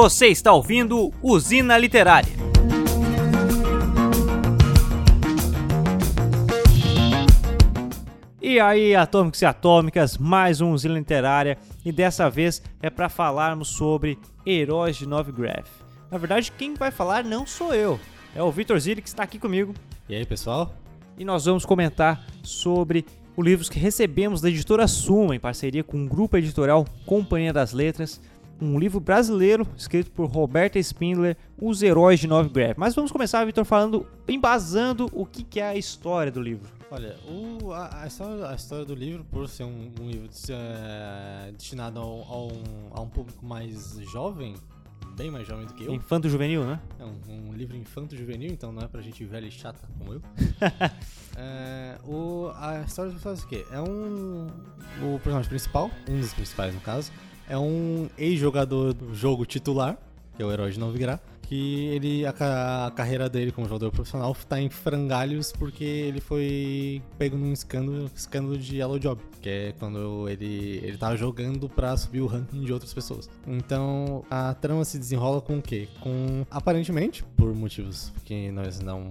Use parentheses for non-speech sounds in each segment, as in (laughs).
Você está ouvindo Usina Literária. E aí, atômicos e atômicas, mais um Usina Literária e dessa vez é para falarmos sobre Heróis de Novigraph. Na verdade, quem vai falar não sou eu, é o Vitor Zilli que está aqui comigo. E aí, pessoal? E nós vamos comentar sobre os livros que recebemos da editora Suma em parceria com o grupo editorial Companhia das Letras um livro brasileiro escrito por Roberta Spindler, Os Heróis de Novigrad. Mas vamos começar, Vitor, falando, embasando o que, que, é a história do livro. Olha, o, a, a, história, a, história, do livro, por ser um, um livro é, destinado ao, ao a um público mais jovem, bem mais jovem do que eu. Infanto juvenil, né? É um, um livro infanto juvenil, então não é pra gente velha e chata como eu. (laughs) é, o, a história faz o quê? É um. O personagem principal, um dos principais no caso, é um ex-jogador do jogo titular, que é o herói de Novigrad, que ele a, a, carreira dele como jogador profissional está em frangalhos porque ele foi pego num escândalo, escândalo de Yellow Job, que é quando ele ele jogando para subir o ranking de outras pessoas. Então, a trama se desenrola com o quê? Com aparentemente, por motivos que nós não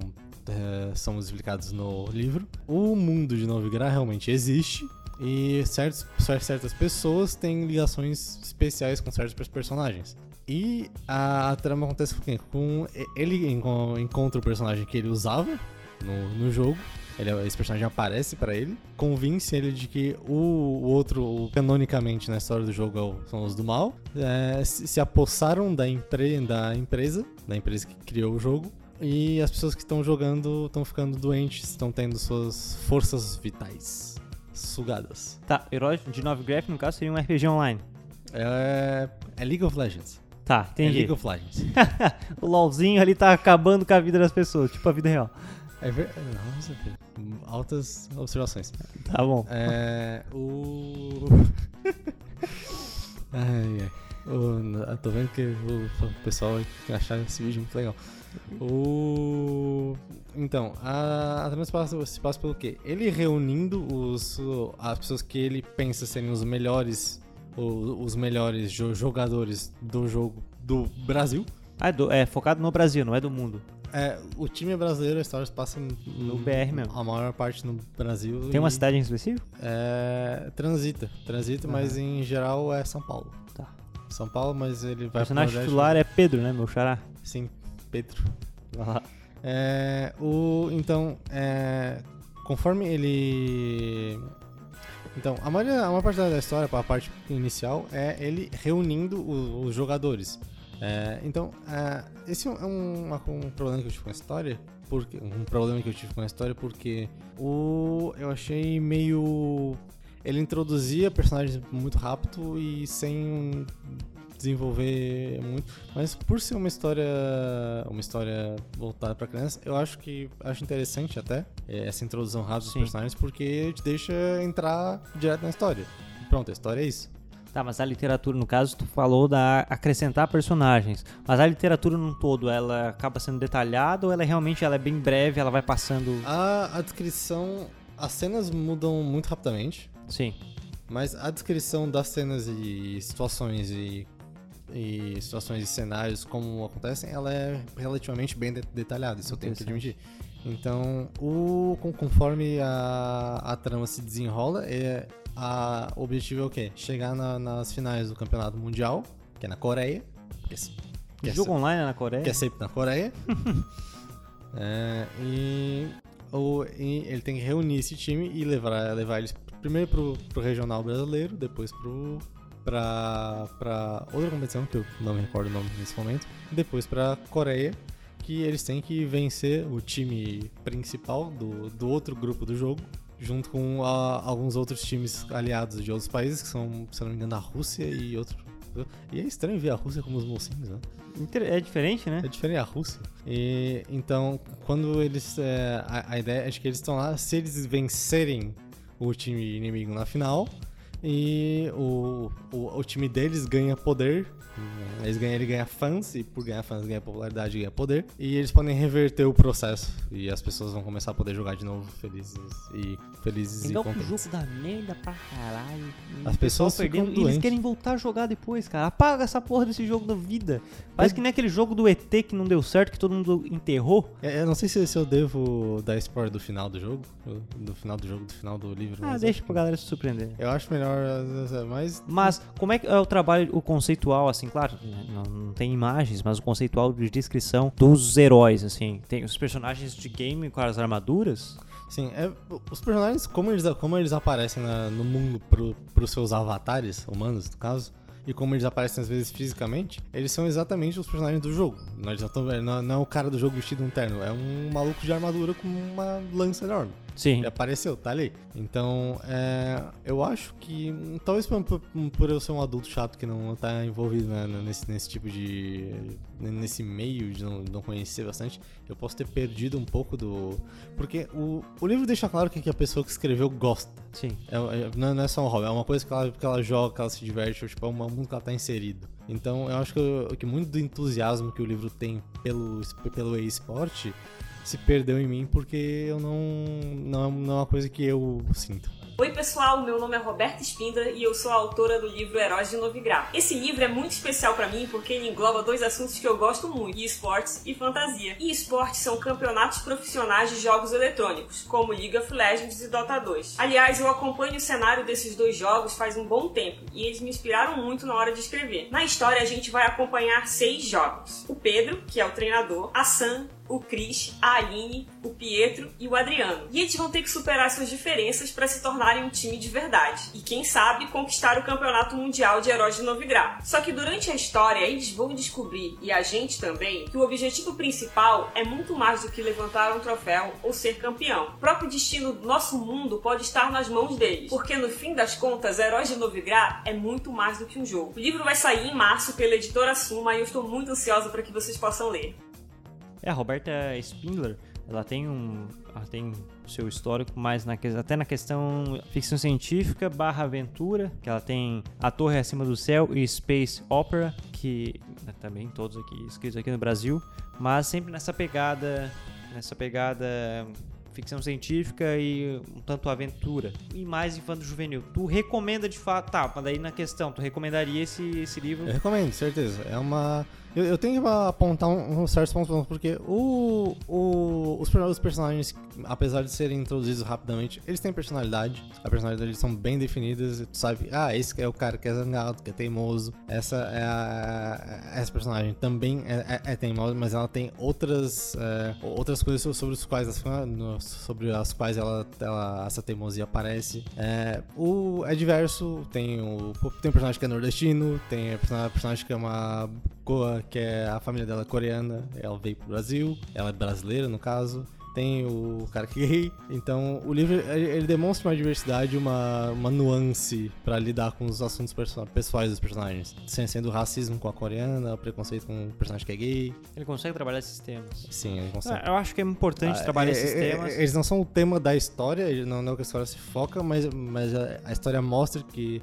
é, somos explicados no livro, o mundo de Novigrad realmente existe e certos, certas pessoas têm ligações especiais com certos personagens. E a, trama acontece com? Com ele encontra o personagem que ele usava no, no jogo. Ele, esse personagem aparece para ele, convence ele de que o, o outro, o, canonicamente na história do jogo, é são os do mal, é, se, se apossaram da, empre, da empresa, da empresa que criou o jogo, e as pessoas que estão jogando estão ficando doentes, estão tendo suas forças vitais sugadas. Tá, Herói de Novigraph, no caso, seria um RPG online. É, é League of Legends. Tá, entendi. É League of Legends. (laughs) o LOLzinho ali tá acabando com a vida das pessoas, tipo a vida real. É verdade. Nossa, altas observações. Tá bom. É. O. (laughs) (laughs) ai, ai. O, tô vendo que o pessoal vai achar esse vídeo muito legal. O... Então, a, a trama se passa, se passa pelo quê? Ele reunindo os, as pessoas que ele pensa serem os melhores, os, os melhores jogadores do jogo do Brasil. Ah, é, do, é, focado no Brasil, não é do mundo. É, o time é brasileiro, a história se passa no, no BR mesmo. A maior parte no Brasil. Tem uma cidade em específico? É. Transita. Transita, mas em geral é São Paulo. Tá. São Paulo, mas ele vai O personagem titular é Pedro, né, meu xará? Sim, Pedro. É, o, então, é, conforme ele. Então, a maioria, a maior parte da história, a parte inicial, é ele reunindo os, os jogadores. É, então, é, esse é um, um, problema que eu tive com a história. Porque, um problema que eu tive com a história porque o, eu achei meio. Ele introduzia personagens muito rápido e sem desenvolver muito. Mas por ser uma história, uma história voltada para criança, eu acho que acho interessante até é, essa introdução rápida dos personagens porque te deixa entrar direto na história. Pronto, a história é isso. Tá, mas a literatura, no caso, tu falou da acrescentar personagens. Mas a literatura num todo, ela acaba sendo detalhada ou ela é realmente ela é bem breve, ela vai passando. A, a descrição. As cenas mudam muito rapidamente. Sim. Mas a descrição das cenas e situações e e situações e cenários como acontecem, ela é relativamente bem de detalhada, isso eu tenho que admitir. Então, o, conforme a, a trama se desenrola, é, a, o objetivo é o quê? Chegar na, nas finais do campeonato mundial, que é na Coreia. Que, que jogo é, online é na Coreia? Que é sempre na Coreia. (laughs) é, e, o, e ele tem que reunir esse time e levar, levar eles primeiro pro, pro regional brasileiro, depois pro para outra competição, que eu não me recordo o nome nesse momento, depois para Coreia, que eles têm que vencer o time principal do, do outro grupo do jogo, junto com a, alguns outros times aliados de outros países, que são, se não me engano, a Rússia e outro. E é estranho ver a Rússia como os mocinhos, né? É diferente, né? É diferente a Rússia. E então, quando eles. É, a, a, ideia é que eles estão lá, se eles vencerem o time inimigo na final, e o, o, o time deles ganha poder eles ganham, ele ganha fãs, e por ganhar fãs ganha popularidade, ganha poder. E eles podem reverter o processo. E as pessoas vão começar a poder jogar de novo felizes e felizes Igual e contentes. que o jogo dá merda pra caralho. As pessoas ficam perdendo, e eles doentes. querem voltar a jogar depois, cara. Apaga essa porra desse jogo da vida. Parece que nem aquele jogo do ET que não deu certo, que todo mundo enterrou. É, Eu não sei se, se eu devo dar spoiler do final do jogo, do final do jogo, do final do livro. Ah, deixa pra galera se surpreender. Eu acho melhor, eh, mas Mas como é que é o trabalho, o conceitual, assim, claro, né, não, não tem imagens, mas o conceitual de descrição dos heróis, assim. Tem os personagens de game com as armaduras. Sim, é, os personagens, como eles, como eles aparecem na- no mundo pro, pros seus avatares, humanos no caso, e como eles aparecem às vezes fisicamente, eles são exatamente os personagens do jogo. Não, eles não, não, não é o cara do jogo vestido um terno, é um maluco de armadura com uma lança enorme. Sim. Ele apareceu, tá ali. Então, é, eu acho que, talvez por, por- eu ser um adulto chato que não tá envolvido né, nesse, nesse tipo de. nesse meio de não, não conhecer bastante, eu posso ter perdido um pouco do. Porque o, o livro deixa claro que, a pessoa que escreveu gosta. Sim. É, é- não, não é só um hobby, é uma coisa que ela, que ela joga, que ela se diverte, tipo, é um mundo que ela tá inserido. Então, eu acho que, eu- que muito do entusiasmo que o livro tem pelo, pelo e-sport se perdeu em mim porque eu não, não, não é uma coisa que eu sinto. Oi pessoal, meu nome é Roberta Spindler e eu sou a autora do livro Heróis de Novigrad. Esse livro é muito especial pra mim porque ele engloba dois assuntos que eu gosto muito, esportes e fantasia. E esportes são campeonatos profissionais de jogos eletrônicos, como League of Legends e Dota 2. Aliás, eu acompanho o cenário desses dois jogos faz um bom tempo e eles me inspiraram muito na hora de escrever. Na história a gente vai acompanhar seis jogos. O Pedro, que é o treinador, a Sam, o Chris, a Aline, o Pietro e o Adriano. E eles vão ter que superar suas diferenças para se tornarem um time de verdade. E quem sabe conquistar o Campeonato Mundial de Heróis de Novigrad. Só que durante a história eles vão descobrir, e a gente também, que o objetivo principal é muito mais do que levantar um troféu ou ser campeão. O próprio destino do nosso mundo pode estar nas mãos deles. Porque no fim das contas, Heróis de Novigrad é muito mais do que um jogo. O livro vai sair em março pela editora Suma e eu estou muito ansiosa para que vocês possam ler. É, a Roberta Spindler, ela tem um. Ela tem seu histórico mais na, até na questão ficção científica barra aventura, que ela tem A Torre Acima do Céu e Space Opera, que né, também todos aqui escritos aqui no Brasil, mas sempre nessa pegada. Nessa pegada ficção científica e um tanto aventura. E mais infanto juvenil. Tu recomenda de fato. Tá, mas daí na questão, tu recomendaria esse, esse livro? Eu recomendo, certeza. É uma. Eu, eu tenho que apontar um, um certos pontos, porque o, o, os, per- os personagens, apesar de serem introduzidos rapidamente, eles têm personalidade. A personalidade deles são bem definidas. Tu sabe, ah, esse é o cara que é zangado, que é teimoso. Essa é a, essa personagem também é, é, é teimosa, mas ela tem outras, é, outras coisas so- sobre, quais as, no- sobre as quais ela, ela- essa teimosia aparece. É, o, é diverso, tem o tem um personagem que é nordestino, tem a persona- personagem que é uma Goa, que é a família dela é coreana, ela veio pro Brasil, ela é brasileira no caso. Tem o cara que é gay. Então, o livro ele, demonstra uma diversidade, uma, uma nuance pra lidar com os assuntos pessoais dos personagens. Sem- Sendo o racismo com a coreana, o preconceito com o personagem que é gay. Ele consegue trabalhar esses temas. Sim, ele consegue. Ah, eu acho que é importante Ah, trabalhar é- esses é- temas. Eles não são o tema da história, não, é o que a história se foca, mas, mas a, a história mostra que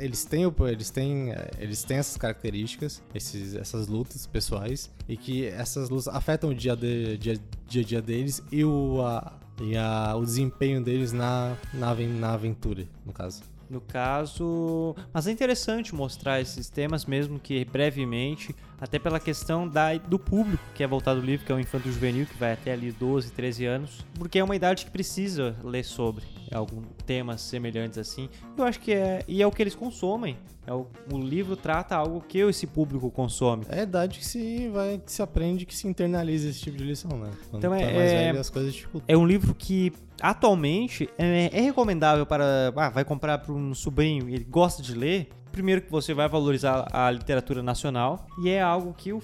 eles- têm, eles têm, eh, eles têm essas características, esses, essas lutas pessoais, e que essas lutas afetam o dia, de, dia, dia a dia deles e o, a, e a, o desempenho deles na, na, na aventura, no caso. No caso. Mas é interessante mostrar esses temas, mesmo que brevemente, até pela questão da, do público que é voltado ao livro, que é o infanto juvenil, que vai até ali 12, 13 anos, porque é uma idade que precisa ler sobre alguns temas semelhantes assim. Eu acho que é. E é o que eles consomem. É o, o livro trata algo que esse público consome. É a idade que se, vai, que se aprende, que se internaliza esse tipo de lição, né? Quando Então tá é- é- velho, tipo, É um livro que atualmente é, é recomendável para. Ah, vai comprar para um sobrinho ele gosta de ler. Primeiro que você vai valorizar a literatura nacional e é algo que o,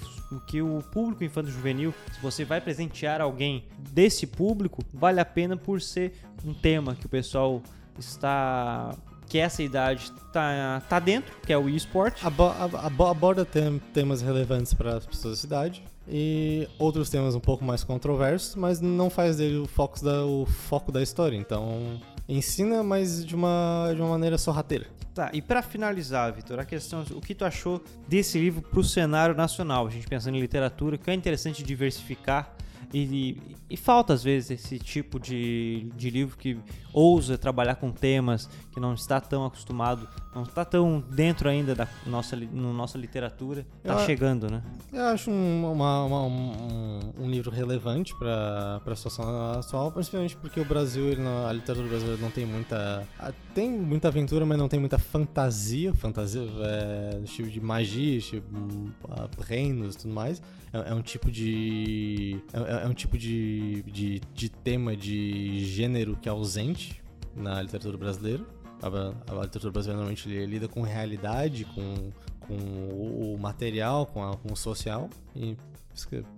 que o público infanto juvenil, se você vai presentear alguém desse público, vale a pena por ser um tema que o pessoal está que essa idade tá, tá dentro, que é o eSport. Abo- ab- abo- aborda tem- temas relevantes para as pessoas da cidade e outros temas um pouco mais controversos, mas não faz dele o foco da, o foco da história. Então ensina, mas de uma, de uma maneira sorrateira. Tá, e para finalizar, Vitor, a questão, o que tu achou desse livro pro cenário nacional? A gente pensando em literatura, que é interessante diversificar e, e, falta, às vezes, esse tipo de, de livro que ousa trabalhar com temas que não está tão acostumado, não está tão dentro ainda da nossa, no nossa literatura. Está chegando, né? Eu acho um, uma, uma, um, um, livro relevante para a situação atual, principalmente porque o Brasil, ele, a literatura brasileira não tem muita. Tem muita aventura, mas não tem muita fantasia. Fantasia é tipo de magia, tipo, reinos e tudo mais. É, é um tipo de. É, é, um tipo de, de, de tema de gênero que é ausente na literatura brasileira. A, a literatura brasileira normalmente lida com realidade, com, com o material, com, a, com o social. E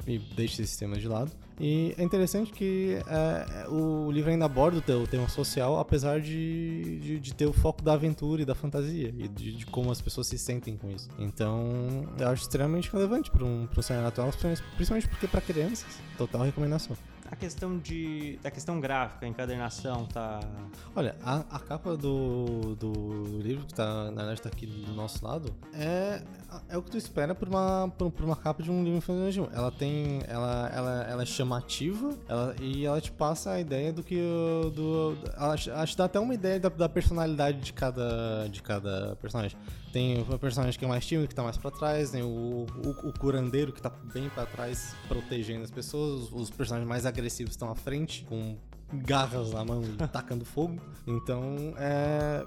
e deixa esse tema de lado. E é interessante que é, o livro ainda aborda o tema social, apesar de, de, de, ter o foco da aventura e da fantasia, e de, de, como as pessoas se sentem com isso. Então, eu acho extremamente relevante para um, um cenário atual, principalmente porque para crianças, total recomendação a questão de da questão gráfica, encadernação, tá. Olha, a, a capa do, do livro que tá na verdade tá aqui do nosso lado é é o que tu espera por uma por, por uma capa de um livro infantil. Ela tem ela, ela, ela é chamativa, ela, e ela te passa a ideia do que do ela, te dá até uma ideia da, da personalidade de cada de cada personagem. Tem o personagem que é mais tímido, que tá mais pra trás, tem o, o, o curandeiro que tá bem pra trás, protegendo as pessoas, os personagens mais agressivos estão à frente, com garras na mão e tacando (laughs) fogo. Então, é,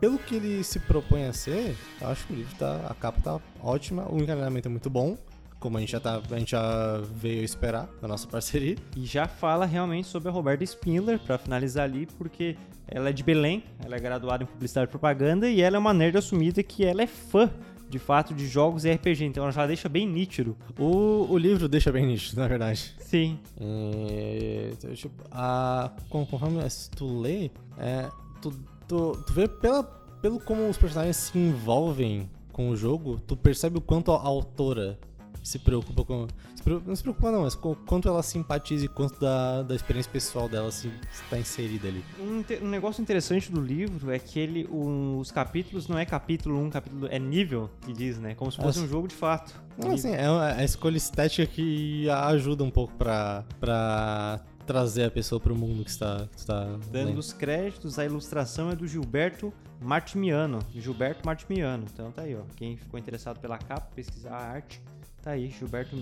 pelo que ele se propõe a ser, eu acho que o livro tá, a capa tá ótima, o encaminhamento é muito bom como a gente já, tá, a gente já veio esperar na nossa parceria. E já fala realmente sobre a Roberta Spindler, para finalizar ali, porque ela é de Belém, ela é graduada em Publicidade e Propaganda e ela é uma nerd assumida que ela é fã de fato de jogos e RPG, então ela já deixa bem nítido. O, o livro deixa bem nítido, na verdade. Sim. É, tipo, a, conforme tu lê, é, tu, tu, tu vê pela, pelo como os personagens se envolvem com o jogo, tu percebe o quanto a autora se preocupa com. Se não se preocupa, não, mas com, quanto ela simpatiza e quanto da, da experiência pessoal dela se está inserida ali. Um, um, negócio interessante do livro é que ele, os capítulos não é capítulo 1, um, capítulo. é nível que diz, né? Como se fosse um jogo de fato. Não, assim, é a escolha estética que ajuda um pouco pra. pra trazer a pessoa para o mundo que está, que está dando lendo. os créditos a ilustração é do Gilberto Martimiano Gilberto Martimiano então tá aí ó quem ficou interessado pela capa pesquisar a arte Tá aí, Gilberto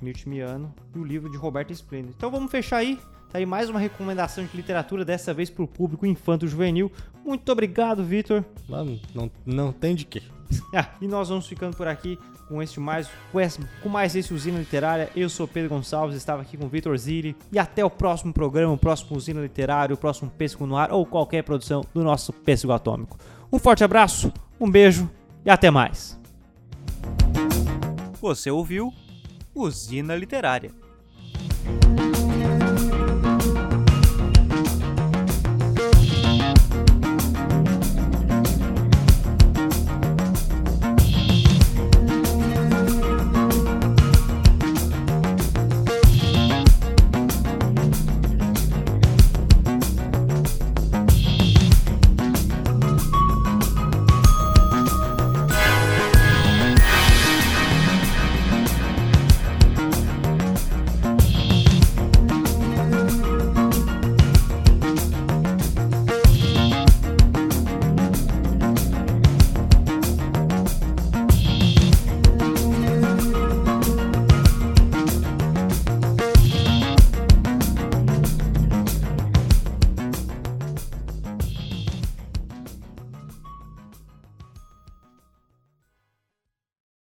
Mirtimiano e o livro de Roberto Splendid. Então vamos fechar aí. Tá aí mais uma recomendação de literatura, dessa vez para o público infanto-juvenil. Muito obrigado, Vitor. Mano, não, não tem de quê. (laughs) ah, e nós vamos ficando por aqui com este mais, com, mais esse Usina Literária. Eu sou Pedro Gonçalves, estava aqui com o Vitor Zilli. E até o próximo programa, o próximo Usina Literário, o próximo Pêssego no Ar ou qualquer produção do nosso Pêssego Atômico. Um forte abraço, um beijo e até mais. Você ouviu Usina Literária.